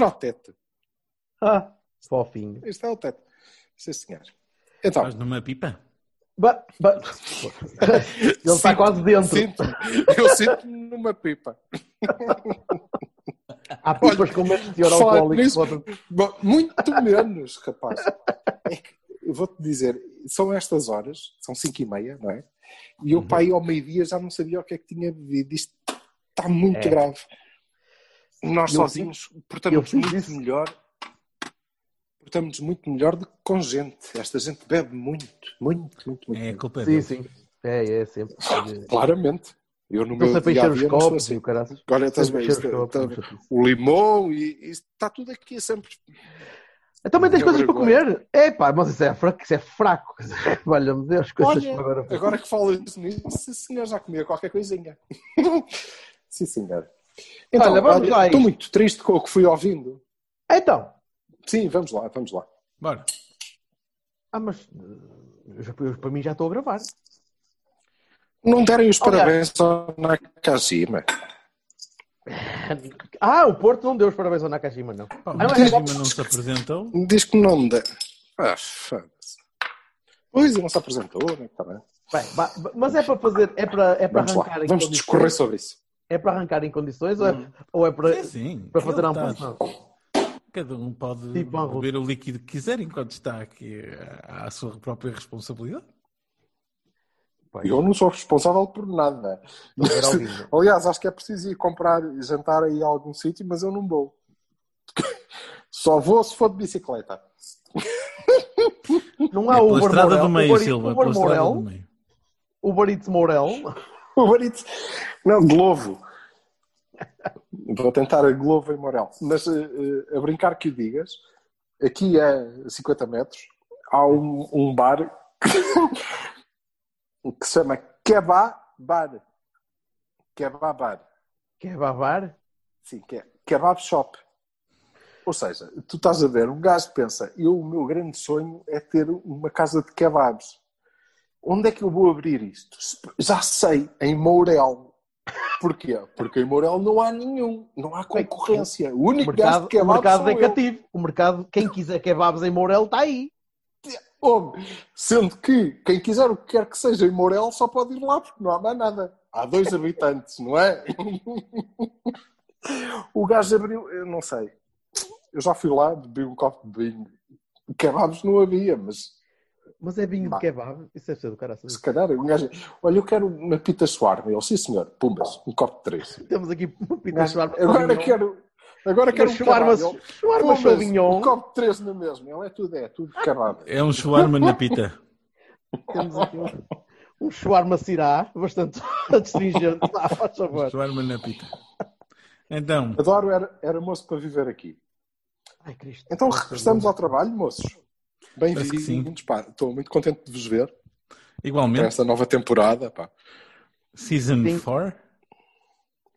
Olha o teto. Ah, fofinho. Este é o teto. Sim, senhor. Então, Estás numa pipa? Ba, ba. Ele está quase dentro. sinto, eu sinto-me numa pipa. Há pipas com menos teor alcoólico. nisso, Muito menos, rapaz. É que, eu vou-te dizer, são estas horas, são 5 e meia, não é? E Uhum. eu, para ir ao meio-dia, já não sabia o que é que tinha bebido. Isto está muito É. grave. Nós Eu sozinhos portamos muito isso. melhor. Portamos muito melhor do que com gente. Esta gente bebe muito, muito, muito, muito. É culpa Sim, dele. sim. É, é sempre. Claramente. Eu no Não meu dia a dia não sou copos assim. e. Agora estás bem, encher os isto- copos, está- não chatice. o limão e isto está tudo aqui sempre. Também tens É coisas para comer? É pá, mas isso é fraco. Isso é fraco. Valha-me Deus, coisas Olha, para agora. agora que falas nisso, sim senhor, já comia qualquer coisinha. sim senhor. Então, Olha, vamos lá estou muito triste com o que fui ouvindo. Então. Sim, vamos lá, vamos lá. Bora. Ah, mas eh, eu já- eu, para mim já estou a gravar. Não derem os parabéns ao Nakajima. Ah, o Porto não deu os parabéns ao Nakajima, não. Pá, Ah, o mas- Nakajima não se apresentou. Diz que não me dá. Ah, foda-se. Pois, não se apresentou, né? Tá bem. Bem, mas é para fazer, é para, é para Vamos lá, arrancar em vamos discorrer sobre isso. É para arrancar em condições ou é, ou é para, É sim. para fazer a ampliação? Cada um pode Tipo beber o líquido que quiser enquanto está aqui à sua própria responsabilidade. Eu não sou responsável por nada. Aliás, acho que é preciso ir comprar jantar aí a algum sítio, mas eu não vou. Só vou se for de bicicleta. Não há É Uber estrada Morel, do meio, Uber, Silva. Uber Pela estrada do Morel. Uber Eats Morel. O Barito. Não, Glovo. Vou tentar a Glovo em Morel. Mas eh, eh, a brincar que o digas, aqui a 50 metros há um, um bar que se chama Kebab Bar. Kebab Bar. Quer babar? Sim, que é Kebab Shop. Ou seja, tu estás a ver, um gajo pensa, eu, o meu grande sonho é ter uma casa de kebabs. Onde é que eu vou abrir isto? Já sei, em Mourel. Porquê? Porque em Mourel não há nenhum, não há concorrência. O O único gajo mercado, o kebabs mercado sou é eu. cativo. O mercado, quem quiser kebabs em Morel está aí. Homem, Sendo que quem quiser o que quer que seja em Mourel só pode ir lá porque não há mais nada. Há dois habitantes, não é? O gajo abriu, eu não sei. Eu já fui lá, bebi um copo de vinho. Kebabs não havia, mas Mas é vinho Bah. de kebab. Isso deve ser do cara. se calhar um gajo. Olha, eu quero uma pita shawarma. Ele, sim senhor, pumbas, um copo de três. Temos aqui uma Um pita shawarma. agora quero. Agora quero um shawarma, shawarma Sauvignon. Um copo de três na mesma. Ele é tudo, é tudo kebab. É um shawarma na pita. Temos aqui um, um shawarma cirá, bastante astringente. Ah, faz favor. Shawarma na pita. Então, Adoro, era, era moço para viver aqui. Ai, Cristo. Então regressamos ao trabalho, moços. Bem-vindos, pá. Estou muito contente de vos ver para igualmente, esta nova temporada, pá. Season Sim. 4.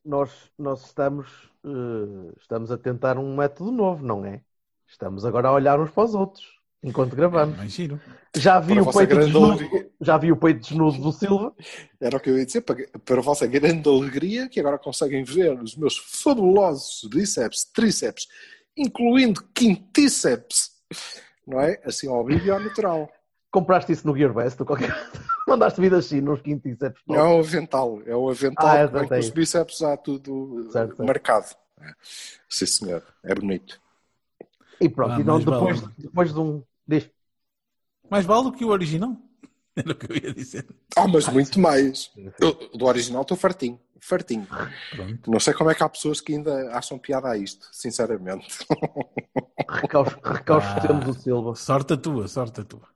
Nós, nós estamos, eh, estamos a tentar um método novo, não é? Estamos agora a olhar uns para os outros, enquanto gravamos. Mais giro. Já vi, Para o peito desnudo, alegria. já vi o peito desnudo do Silva. Era o que eu ia dizer, para, para a vossa grande alegria, que agora conseguem ver os meus fabulosos bíceps, tríceps, incluindo quintíceps, não é? Assim ao vivo e ao natural. Compraste isso no Gearbest ou qualquer Mandaste vir assim nos quintíceps. Não é o avental, é o avental Ah, é, com é os isso. bíceps já tudo Certo, certo. marcado. É. Sim, senhor, é bonito. E pronto, Ah, e mais depois, vale. depois de um. Diz, Mais vale do que o original. Era o que eu ia dizer. Ah, mas muito mais. Eu, do original estou fartinho, fartinho. Pronto. Não sei como é que há pessoas que ainda acham piada a isto, sinceramente. recaus, recaus Ah. temos o Silva. Sorte a tua, sorte a tua.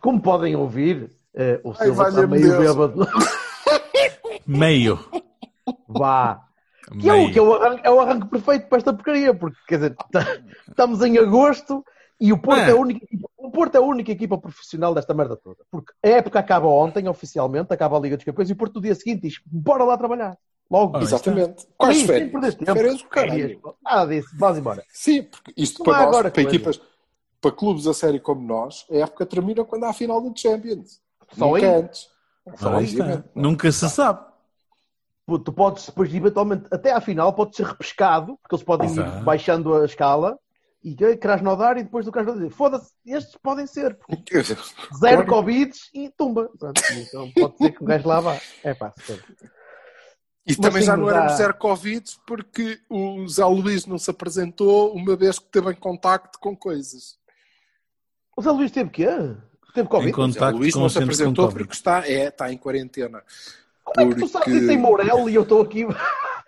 Como podem ouvir, Eh, o Ai, Silva está meio Deus. bêbado. Meio. Vá. Que é, o, que é, o arranque, é o arranque perfeito para esta porcaria, porque quer dizer, tá- estamos em agosto e o Porto, Ah. é a única, equipa- o Porto é a única equipa profissional desta merda toda. Porque a época acaba ontem, oficialmente, acaba a Liga dos Campeões, e o Porto no dia seguinte diz: bora lá trabalhar. Logo. Ora, Exatamente. Quais Sim, sem férias? perder tempo. Férias Férias, caralho. Nada disso, vamos embora. Sim, porque isto para nós, agora para equipas, para clubes a sério como nós, a época termina quando há a final do Champions. Só Nunca aí? antes. Só aí, está. obviamente. Nunca se sabe. Pô, Tu podes, depois, eventualmente, até à final, podes ser repescado, porque eles podem Exato. ir baixando a escala e que Krasnodar e depois do Krasnodar dizer: foda-se, estes podem ser. Zero Covid e tumba. Pronto, Então pode ser que o gajo lá vá. É pá. E Mas também sim, já não já- éramos zero Covid porque o Zé Luís não se apresentou uma vez que teve em contacto com coisas. O Zé Luís teve quê? Teve Covid? Em O Zé contacto Luís não se apresentou porque está, é, está em quarentena. Como é que tu sabes isso em Mourel e eu estou aqui?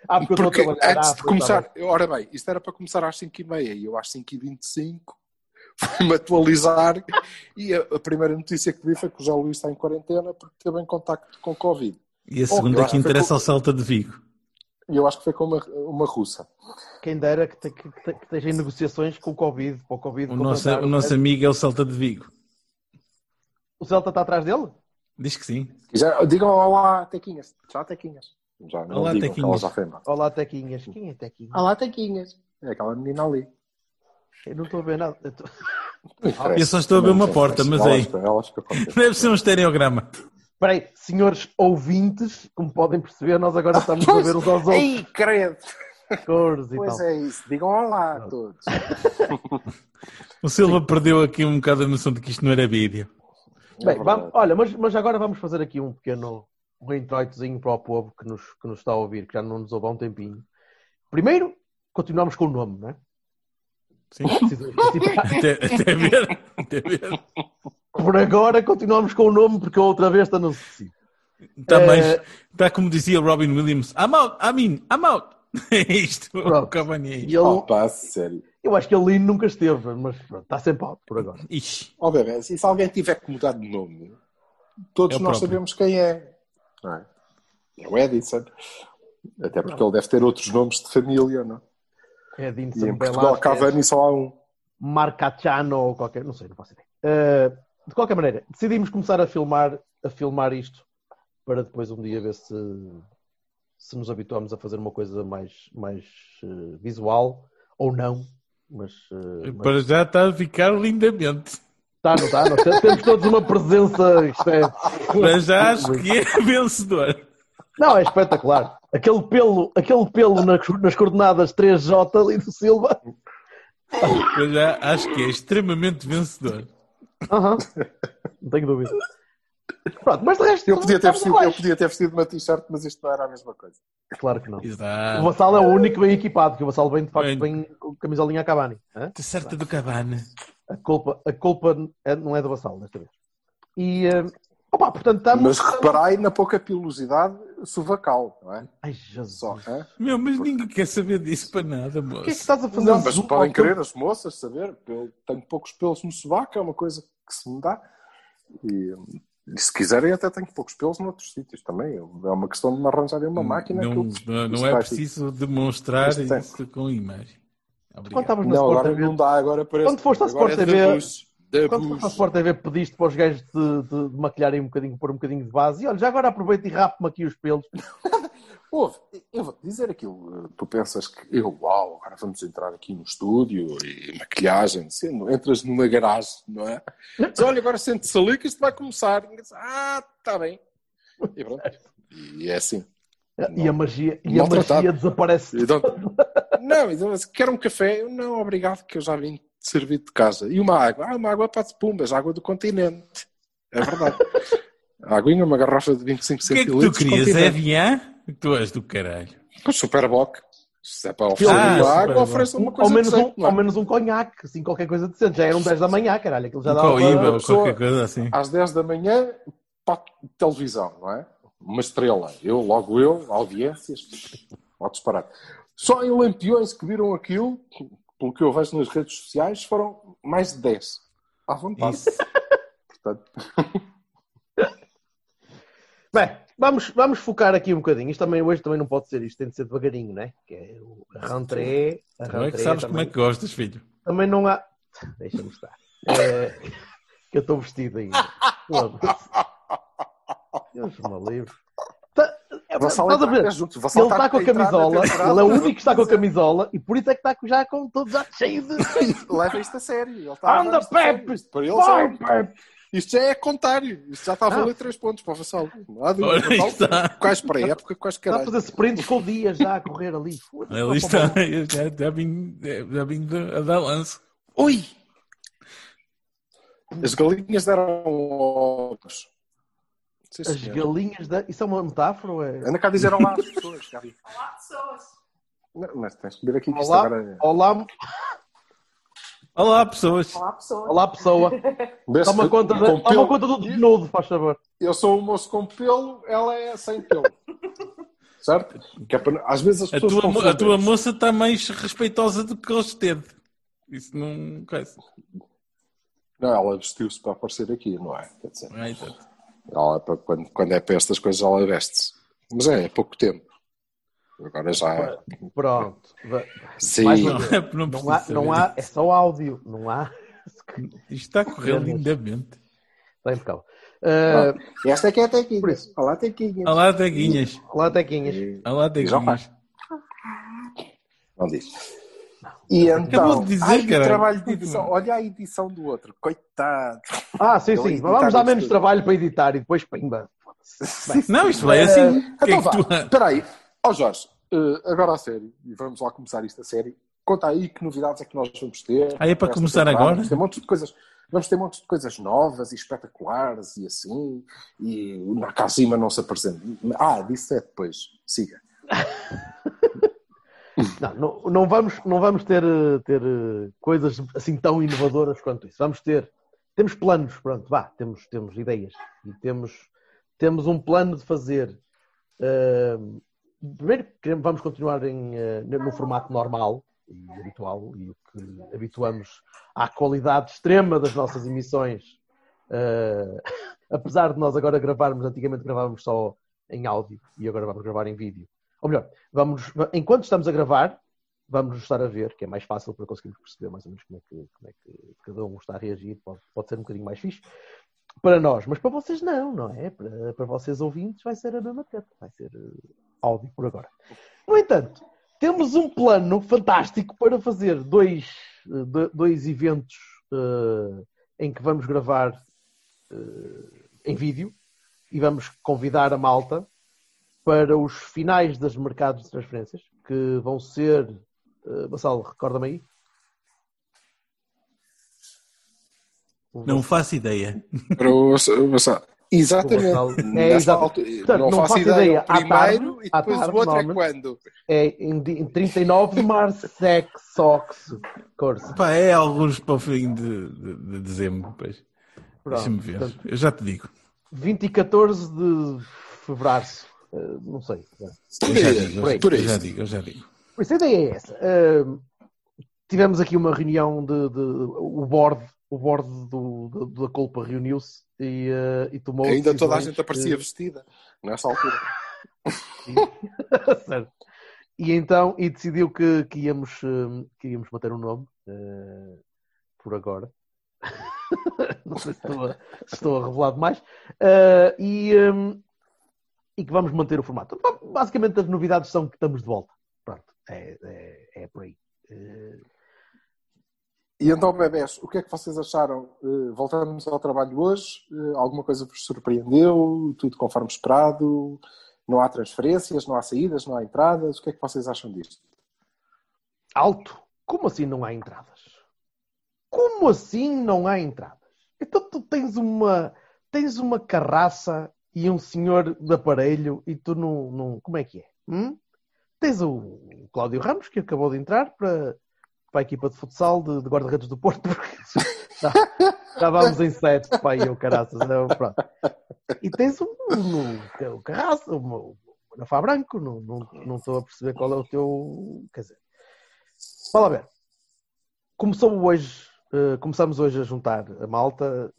Ah, porque eu Porque estou a antes Ah, de começar, bem. ora bem, isto era para começar às 5h30 e eu às 5h25 fui-me atualizar e a, a primeira notícia que vi foi que o Zé Luís está em quarentena porque teve em contacto com Covid. E a Bom, segunda eu que que interessa com- ao Salta de Vigo. E eu acho que foi com uma, uma russa. Quem dera que, te- que, te- que esteja em negociações com o Covid. Para o Covid O nosso, o nosso amigo é o Salta de Vigo. O Celta está atrás dele? Diz que sim. Já, digam olá, Tequinhas. Já, Tequinhas. Já, não Olá, embora. Olá, Tequinhas. Quem é Tequinhas? Olá, Tequinhas. É aquela menina ali. Eu não estou a ver nada. Eu tô- Eu só estou a ver uma porta, mas aí-. Deve ser um estereograma. Espera aí, senhores ouvintes, como podem perceber, nós agora estamos a ver uns aos outros Ei, credo! cores e Pois tal. é isso. Digam olá a todos. O Silva perdeu aqui um bocado a noção de que isto não era vídeo. É Bem, verdade. vamos- olha, mas, mas agora vamos fazer aqui um pequeno um introitozinho para o povo que nos, que nos está a ouvir, que já não nos ouve há um tempinho. Primeiro, continuamos com o nome, não é? Sim. Precisa- precisa- Até, até ver. Até ver. Por agora, continuamos com o nome, porque a outra vez está não se decide. Está É. mais. Está como dizia Robin Williams. I'm out, I'm in, I'm out. É isto. O Pronto. Cavani é isto. ele, Oh, pá, sério. eu acho que ele nunca esteve, mas pronto, está sempre alto por agora. Ixi. Ó bebê, se alguém tiver que mudar de nome, todos É o nós próprio. sabemos quem é. Não é? É o Edison. Até porque ele deve ter outros nomes de família, não? É E Edinson em Portugal, Cavani só há um. Marcachano ou qualquer, não sei, não faço ideia. Uh, de qualquer maneira, decidimos começar a filmar, a filmar isto para depois um dia ver se, se nos habituamos a fazer uma coisa mais, mais uh, visual ou não. Mas, uh, mas Para já está a ficar lindamente. Está, não está? Nós te- temos todos uma presença. Isto é, já acho que é vencedor. não, é espetacular. Aquele pelo, aquele pelo nas, nas coordenadas 3J ali do Silva. Já acho que é extremamente vencedor. Aham. Não tenho dúvida. Pronto, mas de resto. Eu podia, ter vestido, eu podia ter vestido uma t-shirt, mas isto não era a mesma coisa. Claro que não. O Exato. Vassal é o único bem equipado, que o Vassal vem de facto Bem. bem com camisolinha a Cavani. Está certa do Cavani. A culpa, a culpa é- não é do Vassal desta vez. E eh, opa, portanto estamos. Mas reparai na pouca pilosidade sovacal, não é? Ai Jesus. Só, O hã? Meu, mas ninguém quer saber disso para nada, que é que moço. estás a fazer? Não, mas podem querer as moças saber. Eu tenho poucos pelos no sovaco, é uma coisa que se me dá. E, e se quiserem, até tenho poucos pelos noutros sítios também. É uma questão de me arranjarem uma máquina que não, eu- não, não é preciso demonstrar isso com imagem. Quando Obrigado. estavas na Não, Sport agora TV, não dá, agora parece. Quando foste à Sport é TV, da quando foste à. Sport TV, pediste para os gajos de, de, de maquilharem um bocadinho, pôr um bocadinho de base. E olha, já agora aproveita e rapo-me aqui os pelos. Ouve, eu vou dizer aquilo. Tu pensas que eu, uau, agora vamos entrar aqui no estúdio e maquilhagem, sendo, entras numa garagem, não é? Diz, olha, agora sente-se ali que isto vai começar. E diz, ah, está bem. E pronto. E é assim. E a magia, e a magia desaparece. E Não, então, mas quer um café? Eu, não, obrigado, que eu já vim servido de casa. E uma água? Ah, uma água para de pumbas, água do continente. É verdade. A aguinha, uma garrafa de 25 O que é que tu centilitros. querias? É avião? Tu és do caralho. Com Superboc. Se é para oferecer Ah, uma água, ofereça uma ao, coisa menos um, decente, é? ao menos um conhaque, assim, qualquer coisa decente. Já eram 10 da manhã, caralho. Aquilo já Um dava. coíba ou pessoa- qualquer coisa assim. Às 10 da manhã, para a televisão, não é? Uma estrela. Eu, logo eu, audiências, pode disparar. Só em Lampiões que viram aquilo, pelo que eu vejo nas redes sociais, foram mais de 10. À vontade. Isso. Portanto, Bem, vamos, vamos focar aqui um bocadinho. Isto também hoje também não pode ser isto, tem de ser devagarinho, né? Que é o. A Não é que sabes como também, é que gostas, filho. também não há. Deixa-me estar. É, que eu estou vestido ainda. Deus me livre. Tá- é, Vassal estás a ver? entra- é junto. Vassal Ele está com a camisola, ele é o único que está com a camisola e por isso é que está já com todo já cheio de. Leva isto a sério. Ele Anda. Pepe! Isto Para ele Vai, já- Pepe! Isto já é contário. Isto já está a valer Ah. 3 pontos para o Vassal. Não há dúvida. Quais para a época, quais Está a caralho. fazer sprints com o dia já a correr ali. Foda-se, Ali está. Já, vim, a dar lance. Ui! As galinhas deram ovos. Sim, As galinhas da. Isso é uma metáfora? ou É... Anda cá a dizer olá às pessoas, Gabi. Não, mas tens que ver aqui que isto Olá, agora é... olá, Olá, pessoas. olá pessoa. Vê-se Toma que- conta, da, com toma pelo- conta do desnudo, faz favor. Eu sou um moço com pelo, ela é sem pelo. certo? Que é para- Às vezes as A pessoas tua, mo- a tua moça está mais respeitosa do que eles teve. Isso não. Não, ela vestiu-se para aparecer aqui, não é? Quer dizer, Ah, exato. Ela, para- quando, quando é para estas coisas, ela veste-se. Mas é, é pouco tempo. Agora já. Pronto. Va- Sim. Não, é não Não há, não há, é só áudio, não há. Isto está a correr lindamente. Está impecável. Uh, Esta aqui é a Tequinha. Por isso. Olá, Tequinha. Olá, Teguinhas. lá, Tequinhas. Olá, Já Teguinhas. Não diz. E então, Acabou de dizer, ai, caralho. trabalho de edição. Olha a edição do outro. Coitado. Ah, sim, sim. Vamos dar menos tudo. trabalho para editar e depois pimba. Bem, Não, isto vai assim. O que é Então que vá. tu- Espera aí. Ó Jorge, eh, agora a sério. E vamos lá começar isto a sério. Conta aí que novidades é que nós vamos ter. Ah, é para começar temporada. agora? Vamos ter montes de coisas. Vamos ter montes de coisas novas e espetaculares e assim. E o Nakajima não se apresenta. Ah, disso é depois. Siga. Não, não, vamos, não vamos ter, ter eh, coisas assim tão inovadoras quanto isso. Vamos ter. Temos planos, pronto, vá, temos, temos ideias. E temos, temos um plano de fazer. eh, primeiro, vamos continuar em, eh, no formato normal e habitual e o que habituamos à qualidade extrema das nossas emissões. eh, apesar de nós agora gravarmos, antigamente gravávamos só em áudio e agora vamos gravar em vídeo. Ou melhor, vamos, enquanto estamos a gravar, vamos estar a ver, que é mais fácil para conseguirmos perceber mais ou menos como é que, como é que cada um está a reagir, pode, pode ser um bocadinho mais fixe para nós, mas para vocês não, não é? Para, para vocês ouvintes vai ser a mesma treta, vai ser eh, áudio por agora. No entanto, temos um plano fantástico para fazer dois, eh, do- dois eventos eh, em que vamos gravar eh, em vídeo e vamos convidar a malta para os finais dos mercados de transferências, que vão ser. Uh, Bassal, recorda-me aí? Não faço ideia. Para o, o Vassal. Exatamente. É, exato. Portanto, não, não faço faço ideia. ideia. O À primeiro tarde- e à depois tarde, o outro é quando? É em, em 39 de março, Sex, Sox, Corsa. Pá, é alguns para o fim de, de- de dezembro. Deixa-me ver. portanto, Eu já te digo. 20 e 14 de fevereiro. Uh, não sei. Eu já digo, Por aí. eu, Por eu aí. já digo, eu já digo. Por isso a ideia é essa. Uh, tivemos aqui uma reunião de, de- o board, o board do, do- da culpa reuniu-se e, uh, e tomou Ainda toda a gente aparecia uh, vestida nessa altura. Certo. E então, e decidiu que, que íamos, que íamos manter um nome eh, por agora. Não sei se estou a, se estou a revelar demais. Eh, e, hum, e que vamos manter o formato. Ba- Basicamente, as novidades são que estamos de volta. Pronto, é, é, é por aí. E então, bebés, o que é que vocês acharam? Eh, voltamos ao trabalho hoje? Eh, alguma coisa vos surpreendeu? Tudo conforme esperado? Não há transferências, não há saídas, não há entradas? O que é que vocês acham disto? alto? Como assim não há entradas? Como assim não há entradas? Então tu tens uma tens uma carraça e um senhor de aparelho e tu não, não como é que é? Hum? Tens o Cláudio Ramos que acabou de entrar para, para a equipa de futsal de, de guarda-redes do Porto porque já, já vamos em sete pai eu caraças não, pronto. e tens o, o, o Carraça o, o Branco não, não, não estou a perceber qual é o teu quer dizer Fala ver. Começou hoje, eh, começamos hoje a juntar a malta.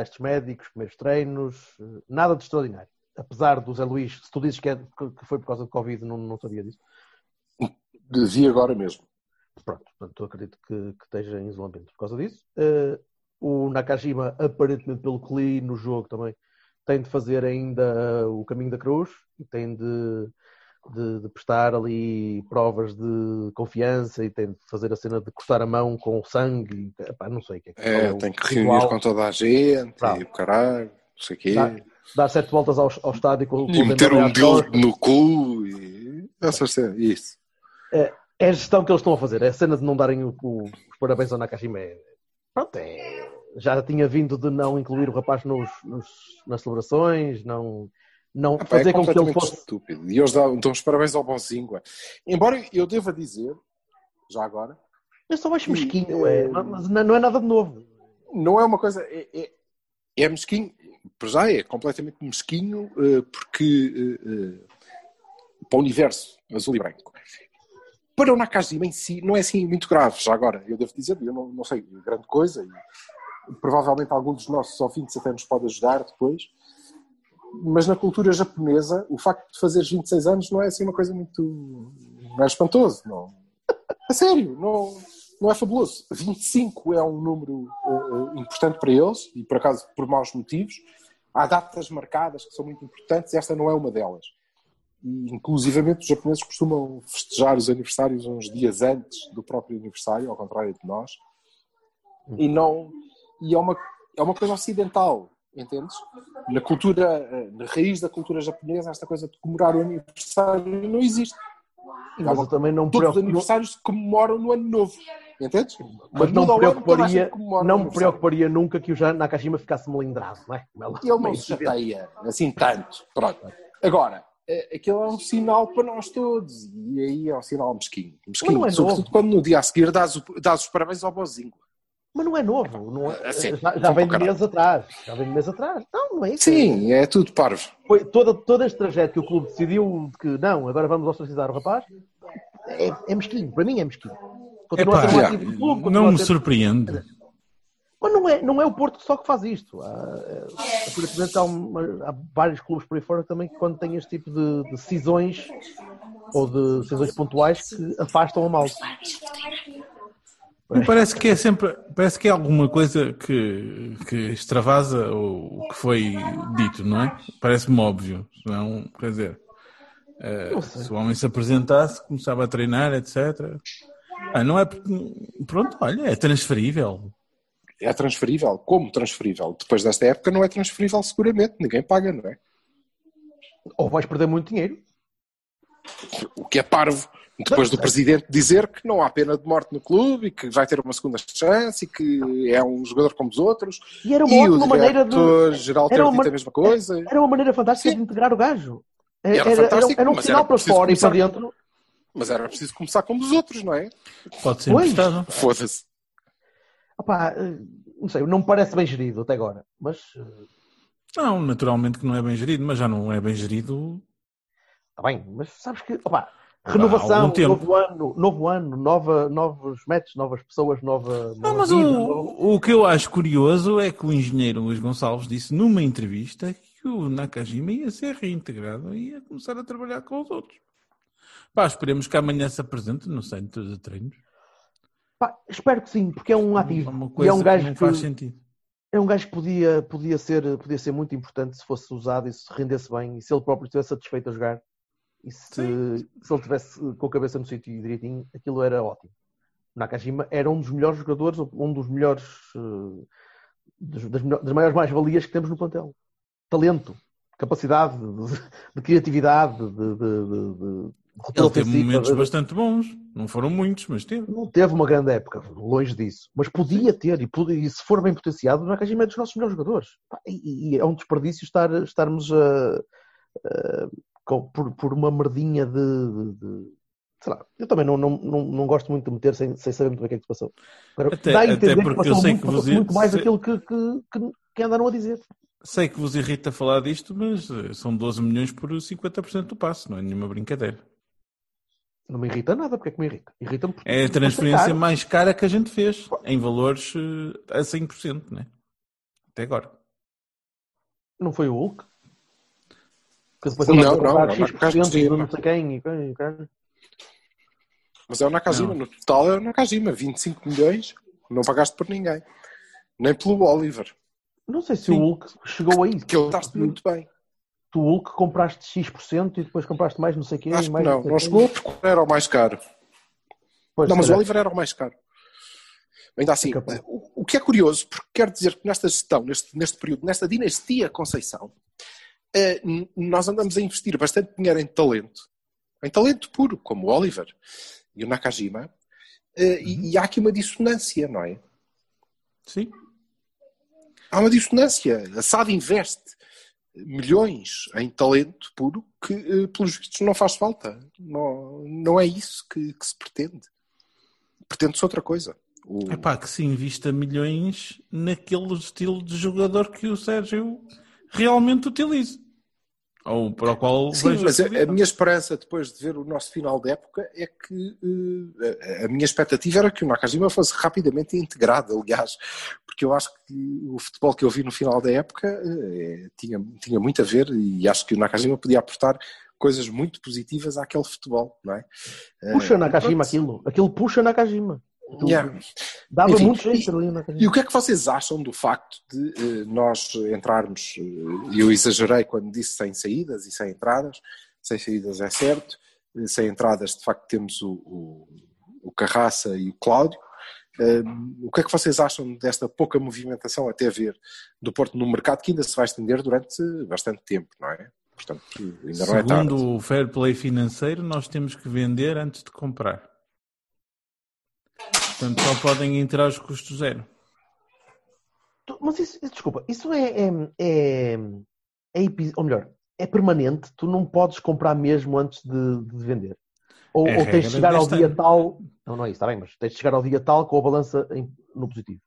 Testes médicos, primeiros treinos, eh, nada de extraordinário. Apesar do Zé Luís, se tu dizes que, é- que foi por causa do Covid, não, não sabia disso. Vi agora mesmo. Pronto, portanto, acredito que, que esteja em isolamento por causa disso. Eh, o Nakajima, aparentemente, pelo que li no jogo também, tem de fazer ainda o caminho da cruz e tem de, de, de prestar ali provas de confiança e tem de fazer a cena de cortar a mão com sangue. e, epá, não sei o que é que É, o tem que ritual. reunir com toda a gente Bravo. e o caralho, não sei o quê. Dá- Dar sete voltas ao, ao estádio com, com E o meter um costas. no cu e essas cenas. Isso. É a gestão que eles estão a fazer. É a cena de não darem o- o- os parabéns ao Nakajima. É, pronto, é, já tinha vindo de não incluir o rapaz nos, nos- nas celebrações, não, não Epá, fazer é com que ele completamente fosse. estúpido. E eles dão, dão os parabéns ao bonzinho. Embora eu deva dizer, já agora, Eu só acho mesquinho, é- é, mas não é nada de novo. não é uma coisa. É, é, é mesquinho, por já é completamente mesquinho, eh, porque eh, eh, para o universo azul e branco. Para o Nakajima em si, não é assim muito grave, já agora. Eu devo dizer, eu não, não sei grande coisa, e provavelmente algum dos nossos ouvintes até nos pode ajudar depois. Mas na cultura japonesa, o facto de fazeres 26 anos não é assim uma coisa muito. não é espantoso, não. A sério, não, não é fabuloso. 25 é um número eh, importante para eles, e por acaso por maus motivos. Há datas marcadas que são muito importantes, esta não é uma delas. E, inclusivamente, os japoneses costumam festejar os aniversários uns dias antes do próprio aniversário, ao contrário de nós. E, não, e é, uma, é uma coisa ocidental, entendes? Na cultura, eh, na raiz da cultura japonesa, esta coisa de comemorar o aniversário não existe. Mas eu também não Todos os aniversários se comumoram no ano novo. Entendes? mas não ano, preocuparia, comemora o não me preocuparia nunca que o Nakajima ficasse melindrado, não é? Ele não é se evidente. chateia assim tanto. Pronto. Agora, eh, aquilo é um sinal para nós todos. E aí é um sinal mesquinho. mesquinho. não é Sobretudo novo. quando no dia a seguir dás, o- dás os parabéns ao bozinho. Mas não é novo, não é, É sério, já, já vão vem de meses atrás. Já vem de meses atrás. Não, não é isso. Sim, é tudo parvo. Foi todo, todo este trajeto que o clube decidiu de que não, agora vamos ostracizar o rapaz, é, é mesquinho. Para mim é mesquinho. Continua a Epá, ser um já. ativo do clube. Não a me ser- surpreende. Mas não é, não é o Porto só que faz isto. Há, é, há, uma- há vários clubes por aí fora também que quando têm este tipo de, de decisões ou de decisões pontuais que afastam a malta. Parece que é sempre, parece que é alguma coisa que, que extravasa o, o que foi dito, não é? Parece-me óbvio. Senão, quer dizer, Não sei. se o homem se apresentasse, começava a treinar, etc. Ah, não é porque, pronto, olha, é transferível. É transferível. Como transferível? Depois desta época não é transferível seguramente. Ninguém paga, não é? Ou vais perder muito dinheiro. O que é parvo. Depois do presidente dizer que não há pena de morte no clube e que vai ter uma segunda chance e que é um jogador como os outros. E era uma E o ótima maneira de. diretor-geral ter era uma- dito a mesma coisa. Era uma maneira fantástica Sim. de integrar o gajo. Era Era, era, um sinal para fora e para dentro. Mas era preciso começar como os outros, não é? Pode ser emprestado. Foda-se. Opá, eh, não sei, não me parece bem gerido até agora. Mas eh, Não, naturalmente que não é bem gerido, mas já não é bem gerido. está bem. Mas sabes que, opá, Há renovação, novo ano, novo ano, nova, novos métodos, novas pessoas, nova. Não, mas vida, o, nova- o que eu acho curioso é que o engenheiro Luís Gonçalves disse numa entrevista que o Nakajima ia ser reintegrado e ia começar a trabalhar com os outros. Pá, esperemos que amanhã se apresente no centro de treinos. Pá, espero que sim, porque é um ativo. É e é um que gajo que, faz sentido. é um gajo que podia, podia, ser, podia ser muito importante se fosse usado e se rendesse bem e se ele próprio estivesse satisfeito a jogar e se, se ele tivesse com a cabeça no sítio direitinho, aquilo era ótimo. Nakajima era um dos melhores jogadores, um dos melhores eh, das, das maiores mais-valias que temos no plantel. Talento, capacidade de, de criatividade, de, de, de, Ele teve momentos bastante bons. Não foram muitos, mas teve. não teve uma grande época, longe disso, mas podia ter, e, podia- e se for bem potenciado, o Nakajima é dos nossos melhores jogadores. E, e é um desperdício estar, estarmos a, por, por uma merdinha de, de- de- Sei lá, eu também não, não, não, não gosto muito de meter sem, sem saber muito bem o que é que se passou. Agora, Até- dá a até entender que porque eu passou sei muito, que vos- muito mais sei- daquilo que, que, que, que andaram a dizer. Sei que vos irrita falar disto, mas eh, são 12 milhões por 50% do passe, não é nenhuma brincadeira. Não me irrita nada, porque é que me irrita? Irrita-me porque É a transferência mais cara que a gente fez, em valores eh, a 100%, né? Até agora. Não foi o Hulk? Que depois Não, ele não, comprar não, X% Nakajima. e não sei quem. E, quem, e quem. Mas é o Nakajima, no total é o Nakajima, 25 milhões, não pagaste por ninguém. Nem pelo Oliver, Não sei se Sim. o Hulk chegou a isso. que ele está muito bem. Tu, Hulk, compraste X% e depois compraste mais não sei o quê. Acho mais não, não quê. chegou porque era o mais caro. Pois, Não, mas o. Oliver era o mais caro. Ainda assim, o, o que é curioso, porque quer dizer que nesta gestão, neste, neste período, nesta dinastia Conceição, nós andamos a investir bastante dinheiro em talento, em talento puro, como o Oliver e o Nakajima, eh, e, e há aqui uma dissonância, não é? Sim. Há uma dissonância. A SAD investe milhões em talento puro que, eh, pelos vistos, não faz falta. Não, não é isso que, que se pretende. Pretende-se outra coisa. O- É pá, que se invista milhões naquele estilo de jogador que o Sérgio realmente utiliza. Ou para o qual Sim, mas a, a minha esperança depois de ver o nosso final de época é que eh, a, a minha expectativa era que o Nakajima fosse rapidamente integrado, aliás, porque eu acho que o futebol que eu vi no final da época eh, tinha, tinha muito a ver e acho que o Nakajima podia aportar coisas muito positivas àquele futebol, não é? Puxa Eh, Nakajima aquilo. Aquilo puxa Nakajima. Yeah. Dava Enfim, muito jeito e- E o que é que vocês acham do facto de eh, nós entrarmos, eh, eu exagerei quando disse sem saídas e sem entradas, sem saídas é certo, eh, sem entradas de facto temos o, o, o Carraça e o Cláudio. O que é que vocês acham desta pouca movimentação até ver do Porto no mercado que ainda se vai estender durante bastante tempo, não é? Portanto, ainda não é tarde. Segundo o fair play financeiro, nós temos que vender antes de comprar. Portanto, só podem entrar os custos zero. Tu- Mas isso, isso- desculpa, isso é, é, é, é ou melhor, é permanente, tu não podes comprar mesmo antes de, de vender. Ou, É ou tens de chegar ao dia ano. tal. Não, não é isso, está bem, mas tens de chegar ao dia tal com a balança em- no positivo.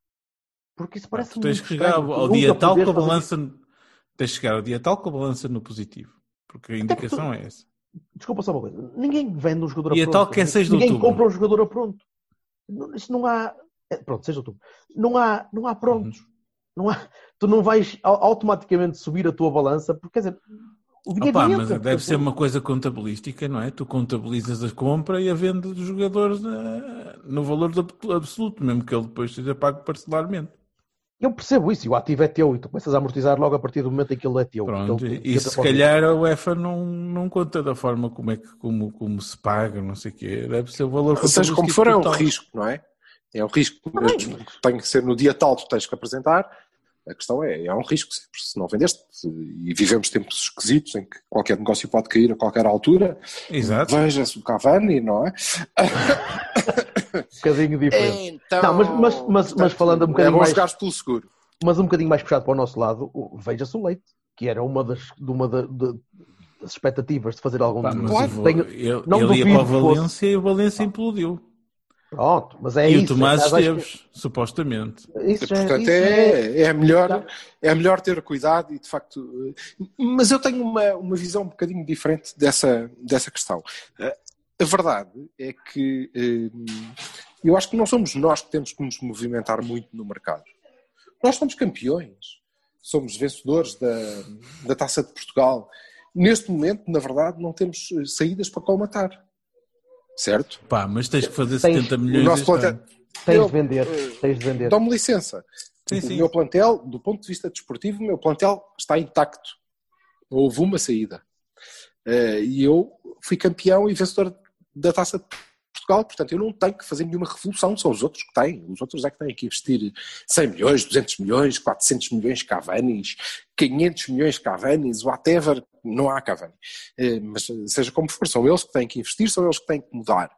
Porque isso parece Tu tens que chegar ao, Tu ao dia tal com a balança. Tens de chegar ao dia tal com a balança no positivo. Porque a indicação é essa. isso. Desculpa só uma coisa. Ninguém vende um jogador Dia a pronto. tal que é 6 de Ninguém outubro. compra um jogador a pronto. Isso não há. é, Pronto, 6 de outubro. Não há, não há prontos. Uhum. Não há, tu não vais au- automaticamente subir a tua balança, porque quer dizer, o dinheiro Opa, mas deve ser uma coisa contabilística, não é? Tu contabilizas a compra e a venda dos jogadores na- no valor absoluto, mesmo que ele depois seja pago parcelarmente. Eu percebo isso, e o ativo é teu, e tu começas a amortizar logo a partir do momento em que ele é teu. Pronto, ele- e se calhar a UEFA não, não conta da forma como, é que, como, como se paga, não sei o quê. Deve ser o valor Seja como for, é um risco, não é? É um risco. Mesmo. Tem que ser no dia tal que tens que apresentar. A questão é, é um risco sempre, se não vendeste. E vivemos tempos esquisitos em que qualquer negócio pode cair a qualquer altura. Exato. Veja-se o Cavani, não é? um bocadinho diferente. Então, Não, mas- mas- mas- mas falando um É bocadinho bom mais- jogares pelo seguro. Mas um bocadinho mais puxado para o nosso lado, veja-se o Leite, que era uma das, de uma da- de- das expectativas de fazer algum Pá, mas Claro, tenho- ele, não ele ia para o que fosse. Valência e o Valência implodiu. Pronto, mas é e isso. o Tomás é, que- Esteves, supostamente. Isso já- Portanto, isso já é, é, melhor, Tá. é melhor ter cuidado e, de facto... eh, Mas eu tenho uma, uma visão um bocadinho diferente dessa, dessa questão. Eh, A verdade é que eh, eu acho que não somos nós que temos que nos movimentar muito no mercado. Nós somos campeões. Somos vencedores da, da Taça de Portugal. Neste momento, na verdade, não temos saídas para colmatar. Certo? Pá, mas tens que fazer Tens- 70 O milhões nosso este plantel... Tens Eu- de vender, tens de vender. Dá-me licença. Sim, o sim. meu plantel, do ponto de vista desportivo, o meu plantel está intacto. Houve uma saída. Eh, e eu fui campeão e vencedor da Taça de Portugal, portanto eu não tenho que fazer nenhuma revolução, são os outros que têm. Os outros é que têm que investir 100 milhões, 200 milhões, 400 milhões Cavanis, 500 milhões Cavanis, whatever, não há Cavani. Eh, Mas seja como for, são eles que têm que investir, são eles que têm que mudar.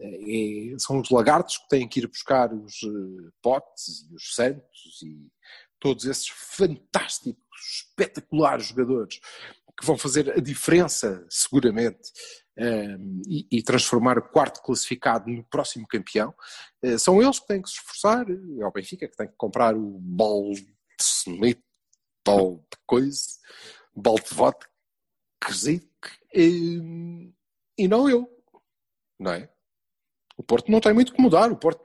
Eh, são os lagartos que têm que ir buscar os eh, Potes e os Santos e todos esses fantásticos, espetaculares jogadores que vão fazer a diferença, seguramente, eh, e, transformar o quarto classificado no próximo campeão. Eh, são eles que têm que se esforçar, é o Benfica que tem que comprar o balde Smith, balde coisa, balde vodka, quesito, eh, e não eu, não é? O Porto não tem muito que mudar. O Porto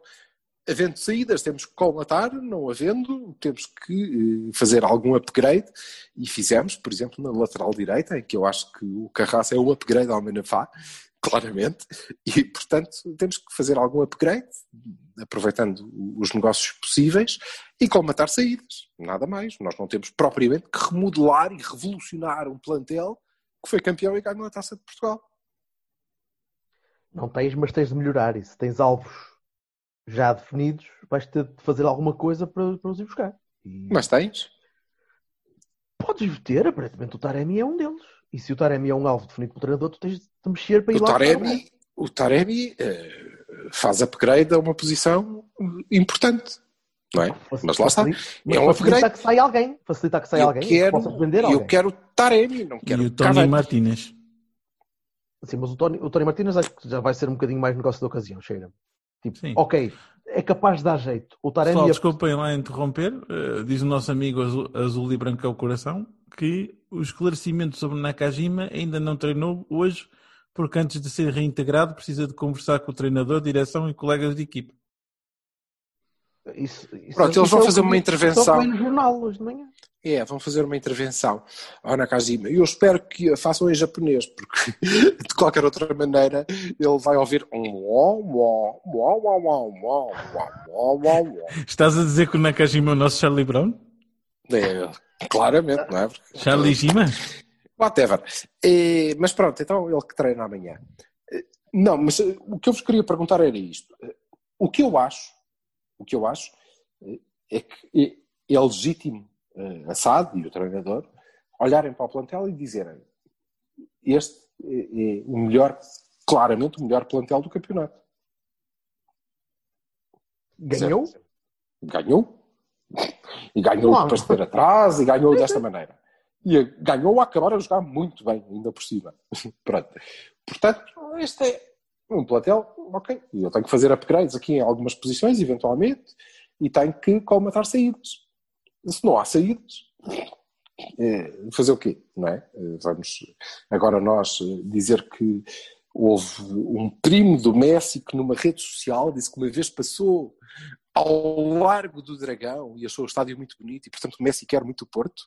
havendo saídas, temos que colmatar, não havendo, temos que eh, fazer algum upgrade e fizemos, por exemplo, na lateral direita, em que eu acho que o Carraça é o upgrade ao Manafá, claramente, e portanto temos que fazer algum upgrade, aproveitando os negócios possíveis e colmatar saídas, nada mais. Nós não temos propriamente que remodelar e revolucionar um plantel que foi campeão e ganhou a Taça de Portugal. Não tens, mas tens de melhorar. E se tens alvos já definidos, vais ter de fazer alguma coisa para, para os ir buscar. E Mas tens? podes ter, aparentemente o Taremi é um deles. E se o Taremi é um alvo definido pelo treinador, tu tens de mexer para ir O lá. Taremi, o Taremi eh, faz upgrade a uma posição importante, não é? Facilita- Mas lá está. Mas É um facilita upgrade. que saia alguém. Facilita que saia Eu alguém. quero, que vender alguém. eu quero Taremi, não quero e o Tony Cavani. Martínez. Sim, mas o Tony, o Tony Martínez acho que já vai ser um bocadinho mais negócio da ocasião, cheira Tipo, Sim. ok, é capaz de dar jeito. O Taremi Pessoal, é- desculpem lá interromper. eh, diz o nosso amigo azul, azul e branco ao coração que o esclarecimento sobre Nakajima ainda não treinou hoje, porque antes de ser reintegrado precisa de conversar com o treinador, direção e colegas de equipe. Isso, isso, Pronto, é eles vão fazer uma intervenção. No jornal hoje de manhã. É, vão fazer uma intervenção ao Nakajima. E eu espero que façam em japonês, porque de qualquer outra maneira ele vai ouvir. Estás a dizer que o Nakajima é o nosso Charlie Brown? É, claramente, não é? Porque... Charlie Jima? Whatever. E, mas pronto, então ele que treina amanhã. É, não, mas o que eu vos queria perguntar era isto. O que eu acho o que eu acho eh, é que é, é legítimo eh, a SAD e o treinador olharem para o plantel e dizerem este é, é o melhor, claramente o melhor plantel do campeonato. Ganhou? Certo? Ganhou. E ganhou Claro. depois de ter atrás e ganhou desta maneira. E a- ganhou a acabar a jogar muito bem, ainda por cima. Pronto. Portanto, este é um plantel, ok. Eu tenho que fazer upgrades aqui em algumas posições, eventualmente, e tenho que colmatar saídas. Se não há saídas, é, fazer o quê? Não é? Eh, Vamos agora nós eh, dizer que houve um primo do Messi que numa rede social disse que uma vez passou ao Largo do Dragão e achou o estádio muito bonito e portanto o Messi quer muito o Porto.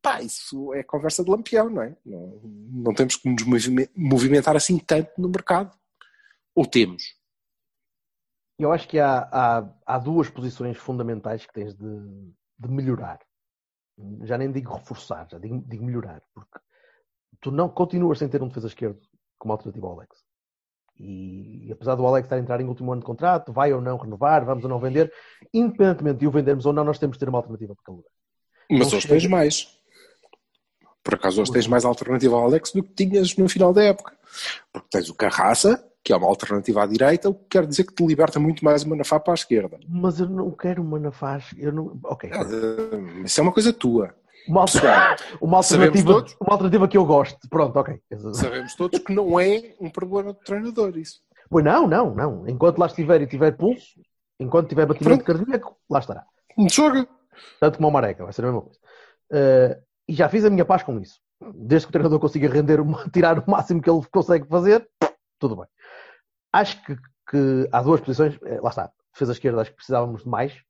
Pá, isso é conversa de lampião, não é? Não, não temos que nos movime- movimentar assim tanto no mercado. Ou temos? Eu acho que há, há, há duas posições fundamentais que tens de, de melhorar. Já nem digo reforçar, já digo, digo melhorar. Porque tu não continuas sem ter um defesa esquerdo como alternativa ao Alex. E, apesar do Alex estar a entrar em último ano de contrato, vai ou não renovar, vamos ou não vender, independentemente de o vendermos ou não, nós temos de ter uma alternativa para aquele lugar. Mas hoje tens mais. Por acaso hoje tens mais alternativa ao Alex do que tinhas no final da época. Porque tens o Carraça, que é uma alternativa à direita, o que quer dizer que te liberta muito mais uma Manafá para a esquerda. Mas eu não quero uma Nafaz. Eu não... Ok. Ah, Isso é uma coisa tua. Uma, Pessoal, uma, alternativa, todos? uma alternativa que eu gosto. Pronto, ok. sabemos todos que não é um problema do treinador isso. Pois não, não, não. Enquanto lá estiver e tiver pulso, enquanto tiver batimento cardíaco, lá estará. Joga. Tanto como o Mareca, vai ser a mesma coisa. Eh, e já fiz a minha paz com isso. Desde que o treinador consiga render, tirar o máximo que ele consegue fazer, tudo bem. Acho que, que há duas posições, eh, lá está, defesa esquerda, acho que precisávamos de mais.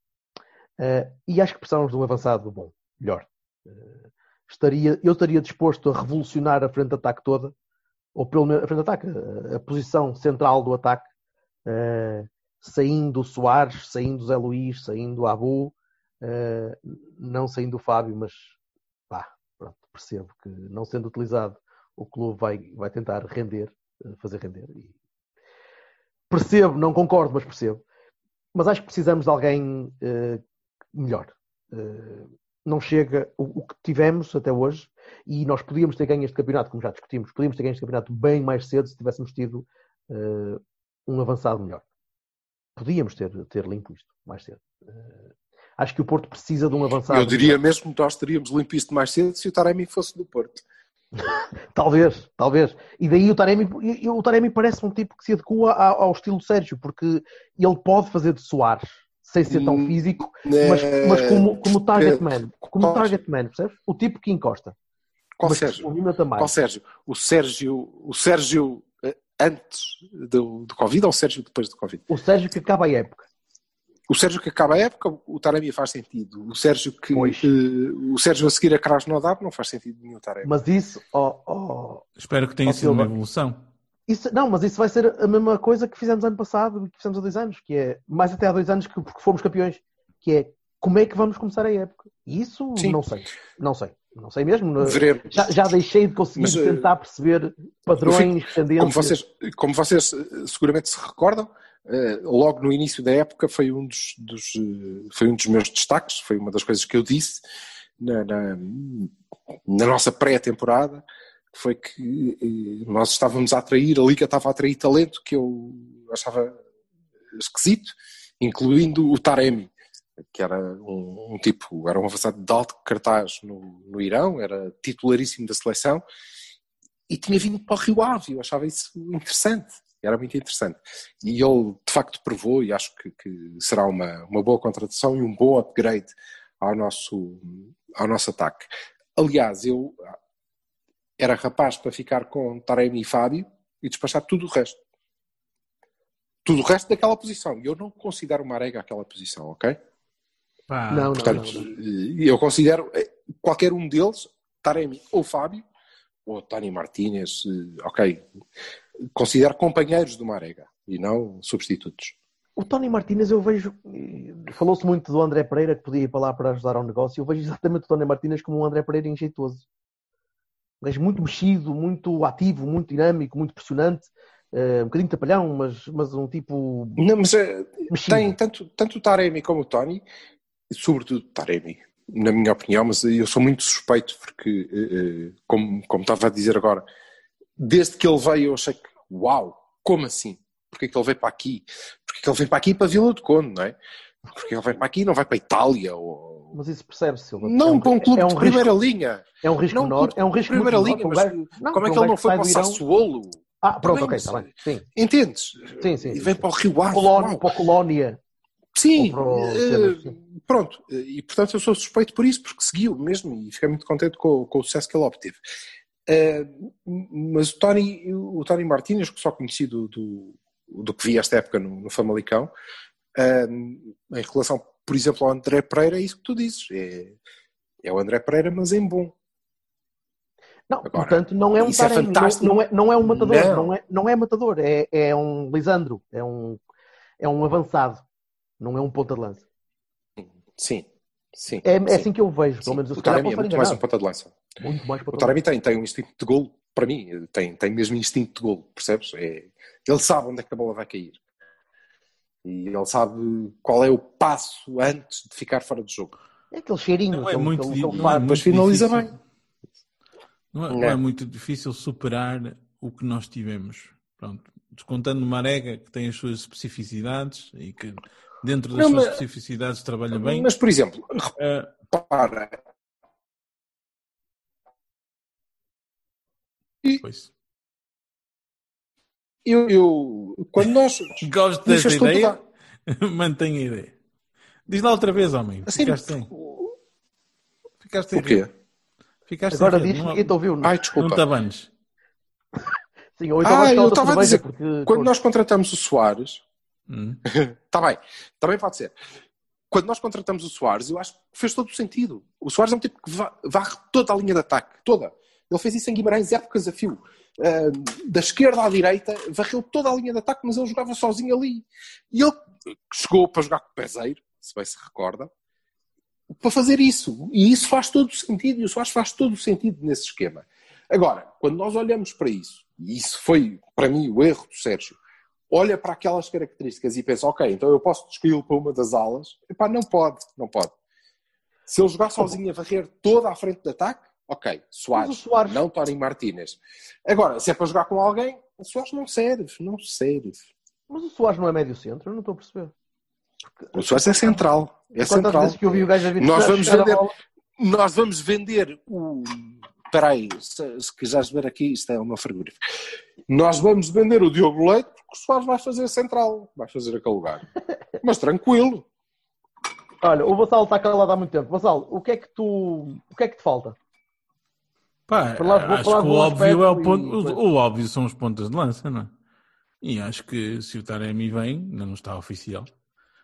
Eh, e acho que precisávamos de um avançado bom, melhor. Eh, estaria, eu estaria disposto a revolucionar a frente de ataque toda, ou pelo menos a frente de ataque, a, a posição central do ataque, eh, saindo o Soares, saindo o Zé Luís, saindo o Abu, não saindo o Fábio, mas pá, pronto, percebo que não sendo utilizado, o clube vai, vai tentar render, fazer render. E percebo, não concordo, mas percebo. Mas acho que precisamos de alguém eh, melhor. Eh, não chega o, o que tivemos até hoje, e nós podíamos ter ganho este campeonato, como já discutimos, podíamos ter ganho este campeonato bem mais cedo se tivéssemos tido eh, um avançado melhor. Podíamos ter, ter limpo isto mais cedo. Acho que o Porto precisa de um avançado. Eu diria mesmo que nós teríamos limpo isto mais cedo se o Taremi fosse do Porto. Talvez, talvez. E daí o Taremi, o Taremi parece um tipo que se adequa ao, ao estilo Sérgio, porque ele pode fazer de Soares sem ser tão Hum, físico, mas, mas como, como target man. Como target man, percebes? O tipo que encosta. Qual mas Sérgio? movimenta mais. Qual Sérgio? O Sérgio, o Sérgio eh, antes do, do Covid ou o Sérgio depois do Covid? O Sérgio que acaba a época. O Sérgio que acaba a época, o Taremi faz sentido. O Sérgio que eh, o Sérgio a seguir a Krasnodar não faz sentido nenhum Taremi. Mas isso, ó, ó, Espero que tenha Ó, sido uma evolução. Isso, não, mas isso vai ser a mesma coisa que fizemos ano passado e que fizemos há dois anos, que é mais até há dois anos que porque fomos campeões, que é como é que vamos começar a época? E Isso Sim. não sei, não sei, não sei mesmo. Veremos. Já, já deixei de conseguir Mas, eh, tentar perceber padrões, tendências. Como vocês, como vocês eh, seguramente se recordam, logo no início da época foi um dos, dos, eh, foi um dos meus destaques, foi uma das coisas que eu disse na, na, na nossa pré-temporada, foi que eh, nós estávamos a atrair, a Liga estava a atrair talento que eu achava esquisito, incluindo o Taremi, que era um, um tipo, era um avançado de alto cartaz no, no Irão, era titularíssimo da seleção, e tinha vindo para o Rio Ave, eu achava isso interessante, era muito interessante. E ele de facto provou, e acho que, que será uma, uma boa contratação e um bom upgrade ao nosso, ao nosso ataque. Aliás, eu era rapaz para ficar com Taremi e Fábio e despachar tudo o resto. Tudo o resto daquela posição. E eu não considero o Marega aquela posição, ok? Pá, Não, não, Portanto, não, não. eu considero eh, qualquer um deles, Taremi ou Fábio, ou Tony Martínez, eh, ok, considero companheiros do Marega e não substitutos. O Tony Martínez, eu vejo. Falou-se muito do André Pereira que podia ir para lá para ajudar ao negócio. Eu vejo exatamente o Tony Martínez como um André Pereira enjeitoso. Um gajo muito mexido, muito ativo, muito dinâmico, muito pressionante. eh, um bocadinho tapalhão, mas, mas um tipo Não, mas mexido. tem tanto, tanto o Taremi como o Tony, sobretudo o Taremi, na minha opinião, mas eu sou muito suspeito porque, eh, como, como estava a dizer agora, desde que ele veio eu achei que, uau, como assim? Porque é que ele veio para aqui? Porque é que ele veio para aqui para Vila do Conde, não é? Porque ele veio para aqui e não vai para a Itália ou... Mas isso percebe-se, Silva. Não é um, para um clube é um de risco, primeira linha. É um risco Não menor. de É um risco primeira muito linha, mas não, como é que ele não foi para o Sassuolo? Ah, pronto, ok, está bem. Sim, Entendes? sim, sim. E vem para o Rio Ave. Colónia, para o Colónia. Sim, sim. pronto, eh, e portanto eu sou suspeito por isso, porque seguiu mesmo e fiquei muito contente com, com o sucesso que ele obteve. Eh, mas o Tony, o Tony Martínez, que só conheci do, do, do que vi esta época no, no Famalicão, eh, em relação, por exemplo, ao André Pereira, é isso que tu dizes. É, é o André Pereira, mas em bom. Não, Agora, portanto, não é um isso é Taremi, não, fantástico. não é, não é um matador, Não. não, é, não é matador, é, é um Lisandro, é um, é um avançado, não é um ponta de lança. Sim, sim. É, é sim, assim que eu vejo, sim. pelo menos eu O calhar Taremi é muito mais um ponta de lança. Muito mais O ponta de Taremi tem, tem um instinto de golo, para mim, tem, tem mesmo instinto de golo, percebes? É, ele sabe onde é que a bola vai cair. E ele sabe qual é o passo antes de ficar fora do jogo. É aquele cheirinho Não que é muito, que ele- não faz. é Depois muito finaliza difícil. bem. Não é, Não. não é muito difícil superar o que nós tivemos. Pronto, descontando Marega, que tem as suas especificidades e que dentro das Não, suas mas- especificidades trabalha bem. Mas, por exemplo, Ah, repara, pois. eu, eu- quando nós. Gosto dessa ideia. lá. Mantenha a ideia. Diz lá outra vez, homem. Assim, Ficaste sem. Ficaste sem o quê? Ficaste Agora diz que Não- ninguém te ouviu. Ai, Não desculpa. te abanes. Sim, ou então Ah, eu estava a dizer, porque- Quando nós contratamos o Soares, Hum. Está bem, também pode ser. Quando nós contratamos o Soares, eu acho que fez todo o sentido. O Soares é um tipo que va- varre toda a linha de ataque, toda. Ele fez isso em Guimarães épocas a fio. Ah, da esquerda à direita, varreu toda a linha de ataque, mas ele jogava sozinho ali. E ele chegou para jogar com o Peseiro, se bem se recorda, para fazer isso. E isso faz todo o sentido, e o Soares faz todo o sentido nesse esquema. Agora, quando nós olhamos para isso, e isso foi, para mim, o erro do Sérgio, olha para aquelas características e pensa, ok, então eu posso escolhê-lo para uma das alas. Epá, não pode, não pode. Se ele jogar sozinho a varrer toda a frente de ataque, ok, Soares, Soares- não Tony Martínez. Agora, se é para jogar com alguém, o Soares não serve, não serve. Mas o Soares não é médio centro, eu não estou a perceber. O Soares é central, é Quantas central. vezes que eu vi o gajo a vir Nós vamos vender- bola? Nós vamos vender o... Espera aí, se, se quiseres ver aqui, isto é o meu frigorífico. Nós vamos vender o Diogo Leite porque o Soares vai fazer central, vai fazer aquele lugar. Mas tranquilo. Olha, o Vassal está calado há muito tempo. Vassal, o que é que tu. O que é que te falta? Pá, lá- acho que o óbvio, é o, ponto, e o, óbvio são os pontas de lança, não é? E acho que se o Taremi vem, ainda não está oficial,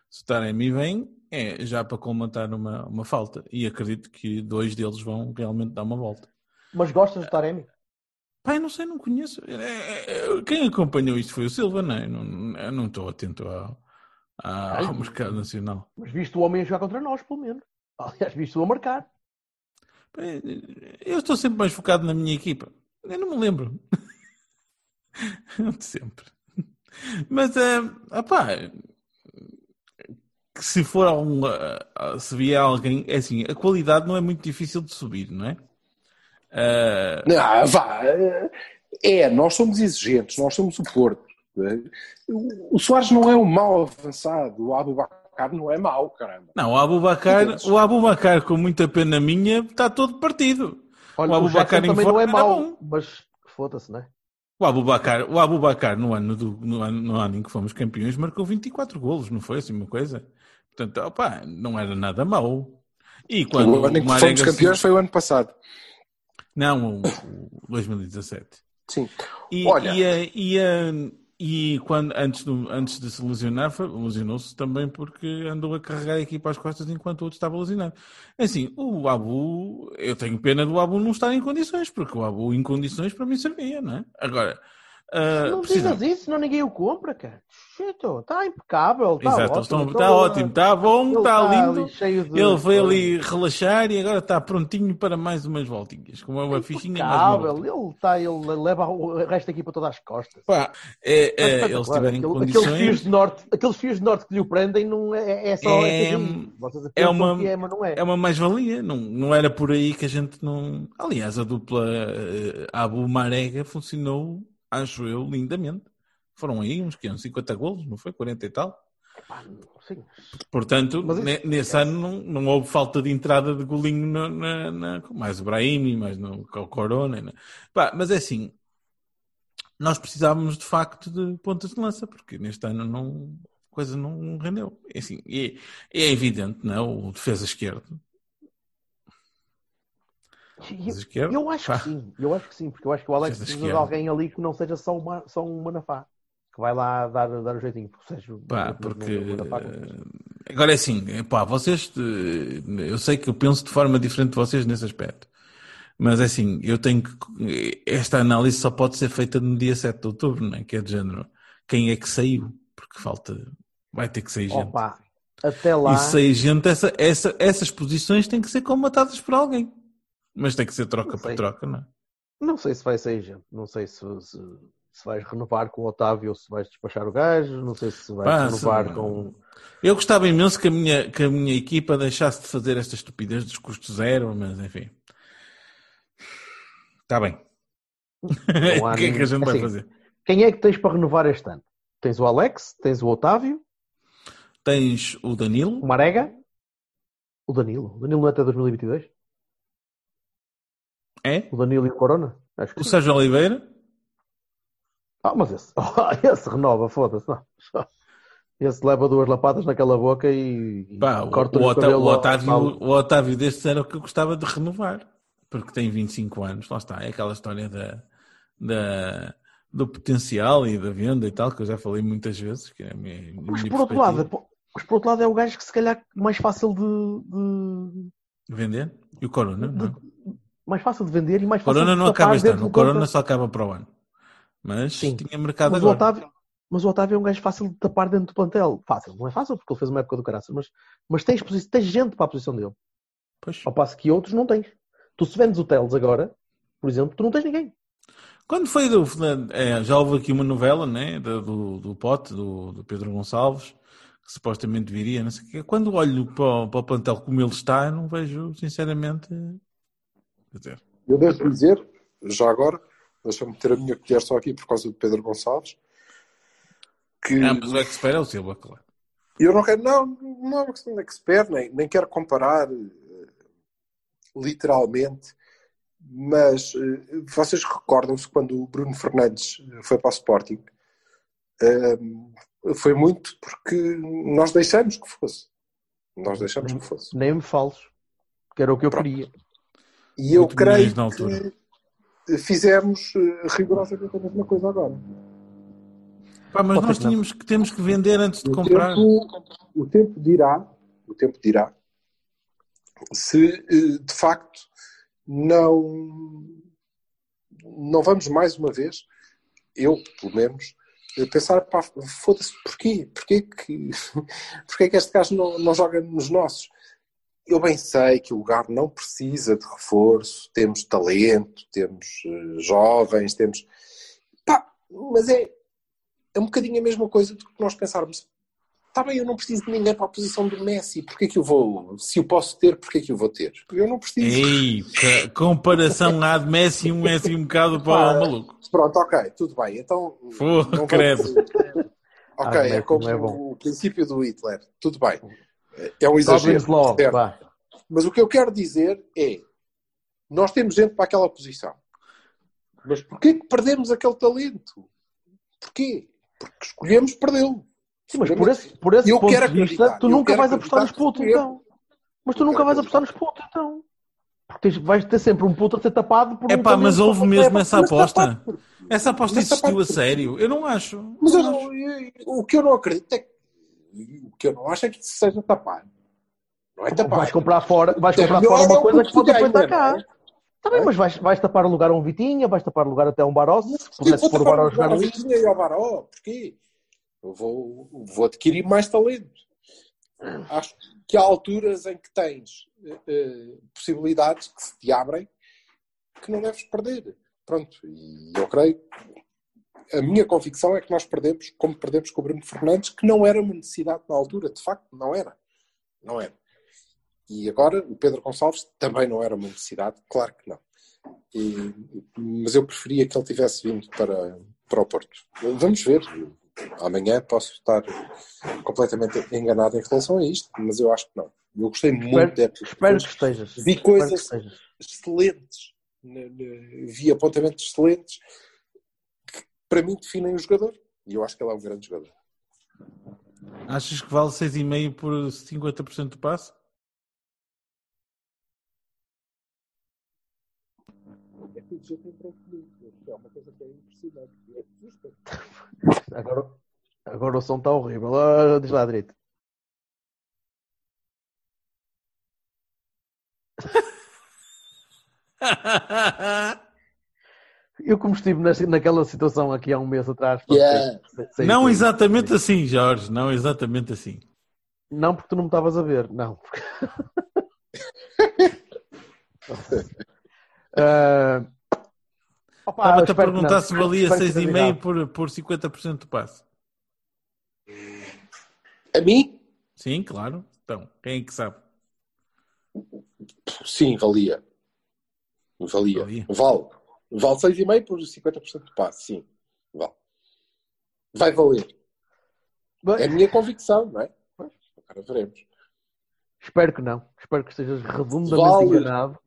Se o Taremi vem, é já para colmatar uma, uma falta. E acredito que dois deles vão realmente dar uma volta. Mas gostas do Taremi? Pai, não sei, não conheço. É, é, é, Quem acompanhou isto foi o Silva, não é? Não- Eu não estou atento ao, ao mercado nacional. Mas viste o homem a jogar contra nós, pelo menos. Aliás, viste-o a marcar. Eu estou sempre mais focado na minha equipa. Eu não me lembro. De sempre. Mas, é, opá, que se for algum, ah, ah, se vier alguém, é assim, a qualidade não é muito difícil de subir, não é? Ah, Não, vá. É, nós somos exigentes, nós somos o Porto. O Soares não é um mau avançado, o Abubacar não é mau, caramba. não, o Abubacar, o Abubacar, com muita pena minha, está todo partido. Olha, O o, Abubacar em também não é mau, mas foda-se, não é? O Abubacar, o Abubacar no, ano do, no, ano, no ano em que fomos campeões marcou 24 golos, não foi assim uma coisa? Portanto, opá, não era nada mau. E quando o ano em que fomos se- campeões foi o ano passado. Não, o, o 2017. Sim. E, Olha. e, a- e, a- e quando, antes, do, antes de se lesionar, lesionou-se também porque andou a carregar a equipa às costas enquanto o outro estava lesionado. Assim, o Abu, eu tenho pena do Abu não estar em condições, porque o Abu em condições para mim servia, não é? Agora, ah, não precisa- digas isso, senão ninguém o compra, cara. Chito, está impecável. Está Exato, ótimo, está ótimo, está bom, está lindo. ali cheio de- Ele foi ali relaxar e agora está prontinho para mais umas voltinhas, com uma fichinha mais uma Impecável. volta. Ele, está, ele leva o resto da equipa todas às costas. Pá, é, é, eles espetacular. tiverem Aquele- condições. Aqueles fios, de norte, aqueles fios de norte que lhe o prendem não é, é só. É- TGI. Vocês é uma- é, mas não é. É uma mais-valia, não, não era por aí que a gente não. Aliás, a dupla eh, Abu Marega funcionou, acho eu, lindamente. Foram aí uns, que, uns 50 golos, não foi? 40 e tal. Sim. Portanto, isso- ne- nesse ano não, não houve falta de entrada de golinho na, na, na- mais o Brahimi, mais no o Corona. né? Pá, mas é assim, nós precisávamos de facto de pontas de lança, porque neste ano não, a coisa não rendeu. É, assim, é, é evidente, não é? O defesa esquerdo. Esquerdo, Eu acho que sim, eu acho que sim, porque eu acho que o Alex precisa de alguém ali que não seja só, uma, só um Manafá, que vai lá dar, dar o jeitinho. Seja, Pá, porque Manafá, eh, agora é assim, eh, pá, vocês eh, eu sei que eu penso de forma diferente de vocês nesse aspecto, mas é assim, eu tenho que esta análise só pode ser feita no dia 7 de outubro, não é? Que é de género, quem é que saiu? Porque falta, vai ter que sair gente. Opa, até lá. E sair gente, essa, essa, essas posições têm que ser comatadas por alguém. Mas tem que ser troca por troca, não é? Não sei se vai sair gente, não sei se, se, se vais renovar com o Otávio ou se vais despachar o gajo, não sei se vais Pá, renovar se- com. Eu gostava imenso que a minha, que a minha equipa deixasse de fazer esta estupidez dos custos zero, mas enfim. Está bem. O que é que a gente vai assim, fazer? Quem é que tens para renovar este ano? Tens o Alex, tens o Otávio, Tens o Danilo, o Marega, o Danilo. O Danilo não é até 2022? É? O Danilo e o Corona? O. Sérgio Oliveira, Ah, mas esse, esse renova, foda-se. não. Esse leva duas lapadas naquela boca e, pá, o, corta-lhe o, o cabelo o Otávio, o Otávio destes era o que eu gostava de renovar, porque tem 25 anos, lá está, é aquela história da, da- do potencial e da venda e tal, que eu já falei muitas vezes. Que é minha, a Mas minha por outro lado, mas por outro lado é o gajo que se calhar mais fácil de, de- Vender? E o Corona? Não. Mais fácil de vender e mais O fácil Corona de não acaba este ano, o Corona plantel. só acaba para o ano. Mas Sim. tinha mercado Mas o, agora. Otávio, mas o Otávio é um gajo fácil de tapar dentro do plantel. Fácil, não é fácil porque ele fez uma época do caraças, mas, mas tens, tens gente para a posição dele. Pois. Ao passo que outros não tens. Tu se vendes o Teles agora, por exemplo, tu não tens ninguém. Quando foi do. é, já houve aqui uma novela, né? Do, do, do Pote, do, do Pedro Gonçalves, que supostamente viria, não sei o quê. Quando olho para o, para o plantel como ele está, eu não vejo, sinceramente. Quer dizer, Eu devo dizer, já agora, deixa-me meter a minha colher só aqui por causa do Pedro Gonçalves, que ah, mas o expert é o Silva, claro. eu não quero, não, não é uma questão de expert, nem, nem quero comparar eh, literalmente, mas eh, vocês recordam-se quando o Bruno Fernandes foi para o Sporting? eh, foi muito porque nós deixamos que fosse. Nós deixamos que fosse. Nem me fales. Que era o que eu Pronto. queria. E eu Muito creio na altura. que fizemos eh, rigorosamente a mesma coisa agora. Pá, mas Pode nós não. tínhamos que, temos que vender antes de O comprar. tempo, o tempo dirá, o tempo dirá se eh, de facto não não vamos mais uma vez, eu pelo menos, pensar, pá, foda-se, porquê? Porquê que, porquê que este gajo não, não joga nos nossos? Eu bem sei que o lugar não precisa de reforço, temos talento, temos eh, jovens, temos. Pá, mas é, é um bocadinho a mesma coisa do que nós pensarmos. Está bem, eu não preciso de ninguém para a posição do Messi. Porquê que eu vou? Se o posso ter, porquê que eu vou ter? Porque eu não preciso. Ei, comparação lá de Messi, um Messi um bocado para o maluco. Pronto, ok, tudo bem. Então. Pô, não vamos- credo. Ok, Ah, é como é o princípio do Hitler. Tudo bem. É um exagero. Law. Mas o que eu quero dizer é: nós temos gente para aquela posição. Mas porquê que perdemos aquele talento? Porquê? Porque escolhemos perdê-lo. Sim, mas por esse, por esse Eu ponto quero de vista, tu nunca vais apostar nos putos, então. Mas tu Eu nunca vais apostar nos putos, então. Porque tens, vais ter sempre um puto a ser tapado por É um pá, mas talento. houve mesmo essa aposta. Essa aposta Mas existiu a sério. Eu não acho. Mas eu eu- o que eu não acredito é que. O que eu não acho é que isso seja tapado. Não é tapado. Vais comprar fora, vais É comprar fora é uma o coisa que pode ganha, aguentar não cá. é? Bem, mas vais, vais tapar o lugar a um Vitinha, vais tapar o lugar até a um Barós, se pudesse pôr o Barós o jogar ali. Vitinha e ao Baró. Porquê? Eu vou, vou adquirir mais talento. Acho que há alturas em que tens eh, possibilidades que se te abrem que não deves perder. Pronto, e eu creio. A minha convicção é que nós perdemos, como perdemos com o Bruno Fernandes, que não era uma necessidade na altura, de facto, não era. Não era. E agora o Pedro Gonçalves também não era uma necessidade, claro que não. E- mas eu preferia que ele tivesse vindo para, para o Porto. Vamos ver. Amanhã posso estar completamente enganado em relação a isto, mas eu acho que não. Eu gostei muito Espero, da época. espero que estejas. Vi coisas excelentes, vi apontamentos excelentes para mim definem o jogador. E eu acho que ele é um grande jogador. Achas que vale 6,5 por 50% do passe? Agora, agora o som está horrível. Ah, diz lá direito. Eu, como estive naquela situação aqui há um mês atrás, Yeah. sei- sei- não sei- exatamente assim, Jorge. Não exatamente assim. Não porque tu não me estavas a ver, não. Ah, Estava-te a que perguntar se valia Espero que 6,5 tenha dado. por, por 50% do passe. A mim, Sim, claro. Então, quem é que sabe? sim, valia. Valia. Valia. Vale. Vale 6,5 por 50% do passe, sim. Vale. Vai valer. Bem, É a minha convicção, não é? Agora veremos. Espero que não. Espero que estejas redondamente Vale. enganado.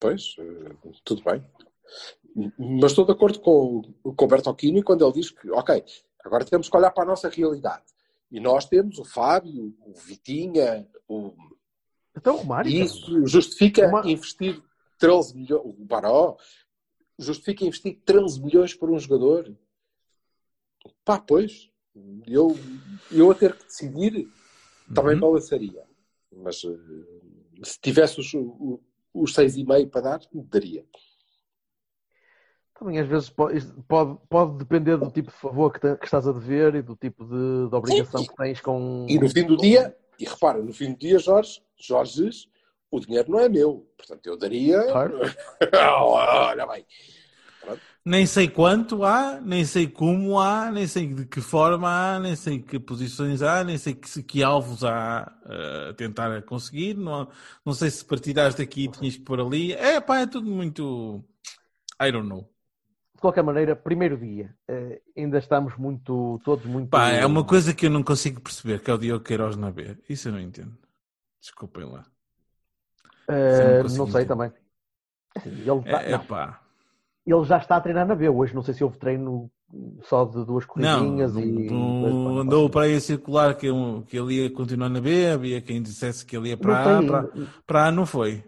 Pois, eh, tudo bem. Mas estou de acordo com, com o Bertolini quando ele diz que, ok, agora temos que olhar para a nossa realidade. E nós temos o Fábio, o Vitinha, o... Então, Romário. e isso justifica Uma- investir 13 milhões, o Baró, justifica investir 13 milhões por um jogador. Pá, pois, eu, eu a ter que decidir também Uhum. balançaria. Mas eh, se tivesse os, os 6,5 para dar, daria. Também às vezes pode, pode, pode depender do tipo de favor que, te- que estás a dever e do tipo de, de obrigação Sim. que tens com. E no fim do dia, e repara, no fim do dia, Jorge, Jorge diz, o dinheiro não é meu. Portanto, eu daria. Claro. Olha bem. Nem sei quanto há, nem sei como há, nem sei de que forma há, nem sei que posições há, nem sei que, que alvos há eh, a tentar conseguir. Não, não sei se partirás daqui e tinhas que pôr ali. É pá, é tudo muito. I don't know. De qualquer maneira, primeiro dia, eh, ainda estamos muito, todos muito. Pá, é uma coisa que eu não consigo perceber, que é o Diogo Queiroz na B. Isso eu não entendo. Desculpem lá. Eu não não sei entender. também. Assim, ele, tá- É, é ele já está a treinar na B. Hoje não sei se houve treino só de duas corridinhas não, e. não andou para aí a circular que, que ele ia continuar na B, havia quem dissesse que ele ia para Não A, para, para A não foi.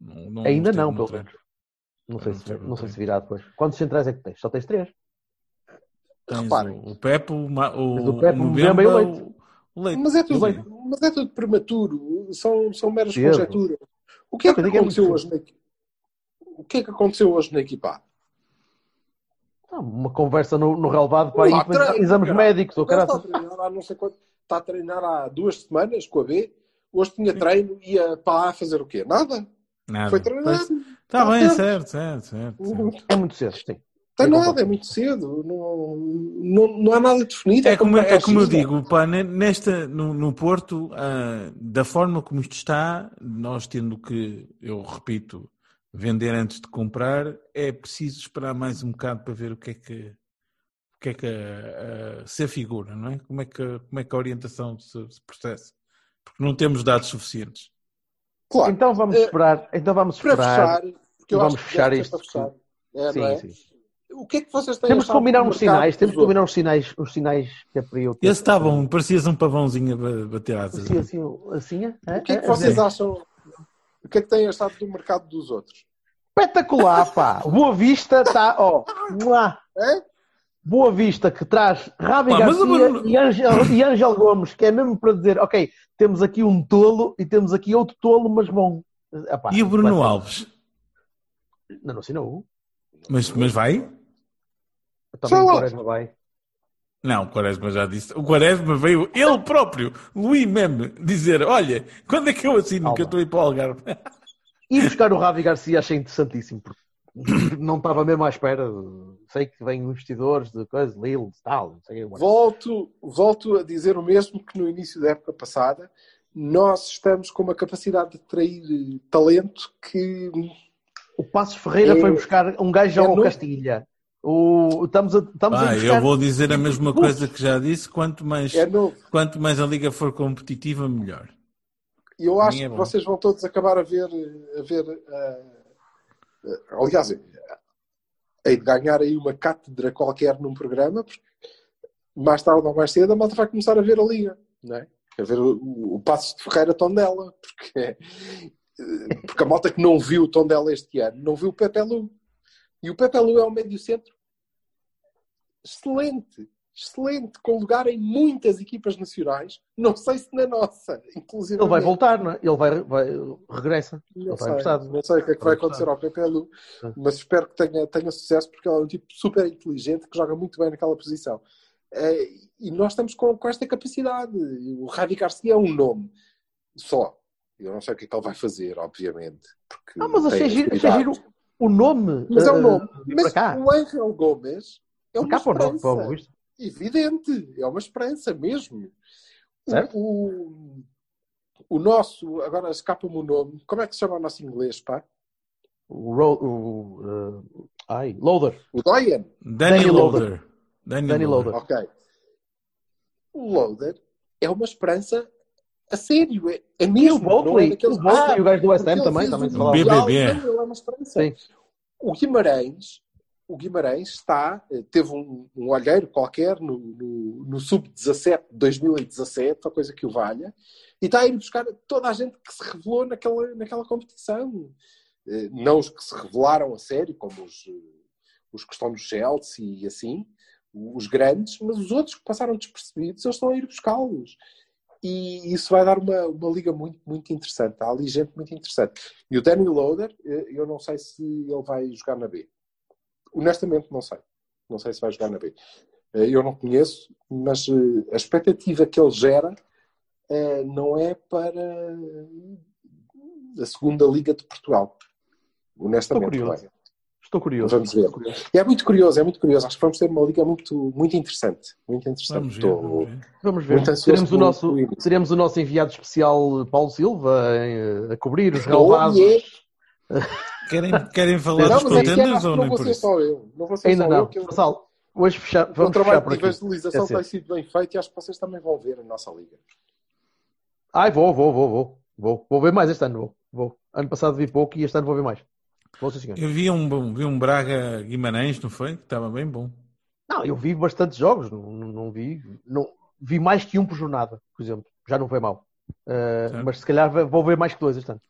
Não- não Ainda não, pelo menos. Não sei, não se, não sei se virá depois. Quantos centrais é que tens? Só tens três? Tens Reparem. o, Pepe, o, o, Mas o Pepe, o o Mbemba e o Leite. o- o Leite. Mas é tudo, mas é tudo prematuro. São, são meras Cedo. conjecturas. O que é que aconteceu hoje na O que é que aconteceu hoje na equipa? Uma conversa no, no relevado para ir para exames caralho. médicos ou caralho. Está a treinar há não sei quanto. Está a treinar há duas semanas com a B. Hoje tinha treino, ia para A fazer o quê? Nada. Nada. Foi treinar. Está Tá bem, certo. certo, certo, certo. É muito cedo, sim. Tem Eu nada, concordo. é muito cedo. Não, não, não há nada definido. É como, é como eu digo, pá, ne- nesta, no, no Porto, ah, da forma como isto está, nós tendo que, eu repito, vender antes de comprar, é preciso esperar mais um bocado para ver o que é que, o que, é que ah, ah, se afigura, não é? Como é que, como é que a orientação se, se processa? Porque não temos dados suficientes. Claro. Então vamos Eh, esperar. Então vamos Para esperar. fechar, porque eu vamos acho que fechar isto, para fechar. É, Sim, não é? sim. O que é que vocês têm Temos que achado combinar uns sinais. Temos que combinar uns sinais, uns sinais que é para eu ter. Esse está bom, parecias um pavãozinho a ba- bater asas. Assim, assim, assim, é? O que é que É, vocês é. acham? O que é que têm achado do mercado dos outros? Espetacular, pá! Boa Vista está, ó. É? Boa Vista que traz Rabi Pá, Garcia e, Ângel, e Ângel Gomes, que é mesmo para dizer, ok, temos aqui um tolo e temos aqui outro tolo, mas bom. Epá, E o Bruno Alves? Não, não assinou. Mas, mas vai? Também Só o lá. Quaresma vai. Não, o Quaresma já disse. O Quaresma veio ele próprio, Luís Meme, dizer: Olha, quando é que eu assino Calma. que eu estou a ir para o Algarve? E buscar o Ravi Garcia achei interessantíssimo, porque não estava mesmo à espera. Sei que vêm investidores de coisas, Lille, tal, não sei o quê. Volto, volto a dizer o mesmo que no início da época passada. Nós estamos com uma capacidade de atrair talento que O Passos Ferreira É- foi buscar um gajo é ao no- Castilha. O, estamos a, estamos a Ah, buscar... eu vou dizer a mesma coisa que já disse: quanto mais, é quanto mais a liga for competitiva, melhor. E eu acho é que bom. vocês vão todos acabar a ver. A ver eh, eh, aliás, eh, hei de ganhar aí uma cátedra qualquer num programa, porque mais tarde ou mais cedo a malta vai começar a ver a liga, não é? A ver o, o, o Passos de Ferreira Tondela, porque, eh, porque a malta que não viu o Tondela este ano não viu o Pepe Lu. E o Pepe Lu é um médio centro excelente, excelente, com lugar em muitas equipas nacionais, não sei se na nossa, inclusive. Ele vai voltar, não é? Ele vai, vai regressa. Não Ele sei, não sei o que é que vai Vai acontecer ao Pepe Lu, mas espero que tenha, tenha sucesso porque ele é um tipo super inteligente que joga muito bem naquela posição. Eh, E nós estamos com, com esta capacidade. O Ravi Garcia é um nome só. Eu não sei o que é que ele vai fazer, obviamente. Porque Não, mas achei giro, achei giro o nome. Mas é um eh, nome. vir Mas cá. o Angel Gomes é uma o nome, para o esperança. visto. Evidente, é uma esperança mesmo. O- Certo. O, o nosso, agora escapa-me o nome, como é que se chama o nosso inglês, pá? O, Ro- o, eh, ai, Loader. O Doyen. Danny, Danny Loader. Loader. Danny, Danny Loader. Loader. Ok. O Loader é uma esperança a sério, é, é E o mesmo. não é daqueles- o Ah, e o gajo do West Ham também, também o se falava. BBB. Uma. Sim. O Guimarães, o Guimarães está, eh, teve um, um olheiro qualquer no, no, no sub-17 de 2017, ou coisa que o valha, e está a ir buscar toda a gente que se revelou naquela, naquela competição. Eh, Não os que se revelaram a sério, como os, eh, os que estão no Chelsea e assim, os grandes, mas os outros que passaram despercebidos, eles estão a ir buscá-los. E isso vai dar uma, uma liga muito, muito interessante. Há ali gente muito interessante. E o Danny Loader, eh, eu não sei se ele vai jogar na B. Honestamente, não sei. Não sei se vai jogar na B. Eh, Eu não conheço, mas eh, a expectativa que ele gera não é para a segunda Liga de Portugal. Honestamente, Estou curioso. é. Curioso. Vamos ver. E é muito curioso, é muito curioso. Acho que vamos ter uma liga muito, muito interessante. Muito interessante. Vamos ver, Estou- vamos ver. Vamos ver. Muito ansioso Teremos o, nosso, teremos o nosso enviado especial Paulo Silva eh, a cobrir os Oh, relevados. yeah. Querem, querem falar Não, dos mas é contenders acho ou não nem por ser isso? só eu. Não vou ser Ainda só não. eu. Que eu... Hoje fechar, o vamos trabalho fechar por de evangelização É tem sido bem feito e acho que vocês também vão ver a nossa liga. Ai, vou, vou, vou, vou. Vou, vou ver mais este ano. Vou, vou. Ano passado vi pouco e este ano vou ver mais. Senhor. Eu vi um, bom- vi um Braga Guimarães, não foi? Que estava bem bom. Não, eu vi bastantes jogos. Não, não, não vi. Não, vi mais que um por jornada, por exemplo. Já não foi mal. Uh, mas se calhar vou ver mais que dois este ano.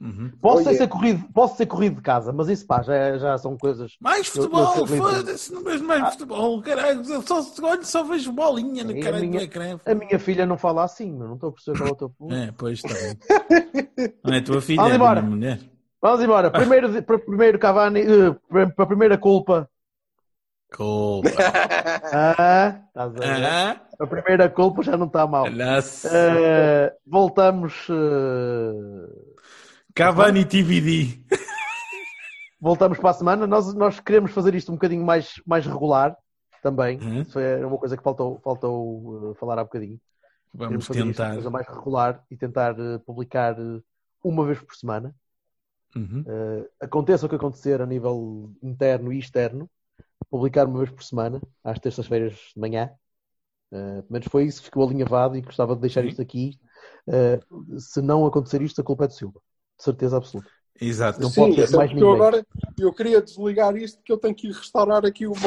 Uhum. Posso, Oh, ser corrido, posso ser corrido de casa, mas isso pá, já, já são coisas. Mais futebol, foda-se, não vejo mais futebol, caralho. Eu Só, olha, só vejo bolinha no E a caralho minha- do ecrã. A minha filha não fala assim, meu, não estou a perceber qual é o teu ponto. É, pois está. Não é a tua filha, é a minha mulher. Vamos embora. Primeiro, para primeiro Cavani, eh, para a primeira culpa. Culpa. Ah, estás a ver? Ah, A primeira culpa já não está mal. Eh, voltamos, eh, Cavani TVD. voltamos para a semana. Nós, nós queremos fazer isto um bocadinho mais, mais regular também. Uhum. Isso é uma coisa que faltou, faltou eh, falar há bocadinho. Vamos Queremos fazer isto uma tentar. coisa mais regular e tentar publicar uma vez por semana. Uhum. Eh, aconteça o que acontecer a nível interno e externo, publicar uma vez por semana, às terças-feiras de manhã. Pelo menos foi isso que ficou alinhavado e gostava de deixar Sim. isto aqui. Eh, se não acontecer isto, a culpa é do Silva. De certeza absoluta. Exato. Não Sim, pode ter até mais porque eu ninguém. agora eu queria desligar isto que eu tenho que ir restaurar aqui o.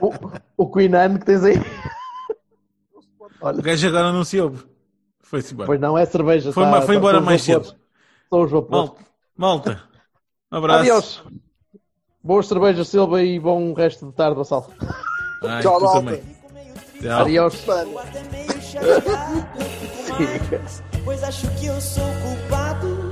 O, o Queen Anne que tens aí. O Olha, gajo agora não se ouve. Foi-se embora. pois não é cerveja. Foi, tá- foi tá- embora mais cedo. São os vapores. Malta. Malta. Um abraço. Adiós. Boas cervejas, Silva, e bom resto de tarde, Vassal. Ai, Tchau, malta. também. Tchau. Adiós. pois acho que eu sou culpado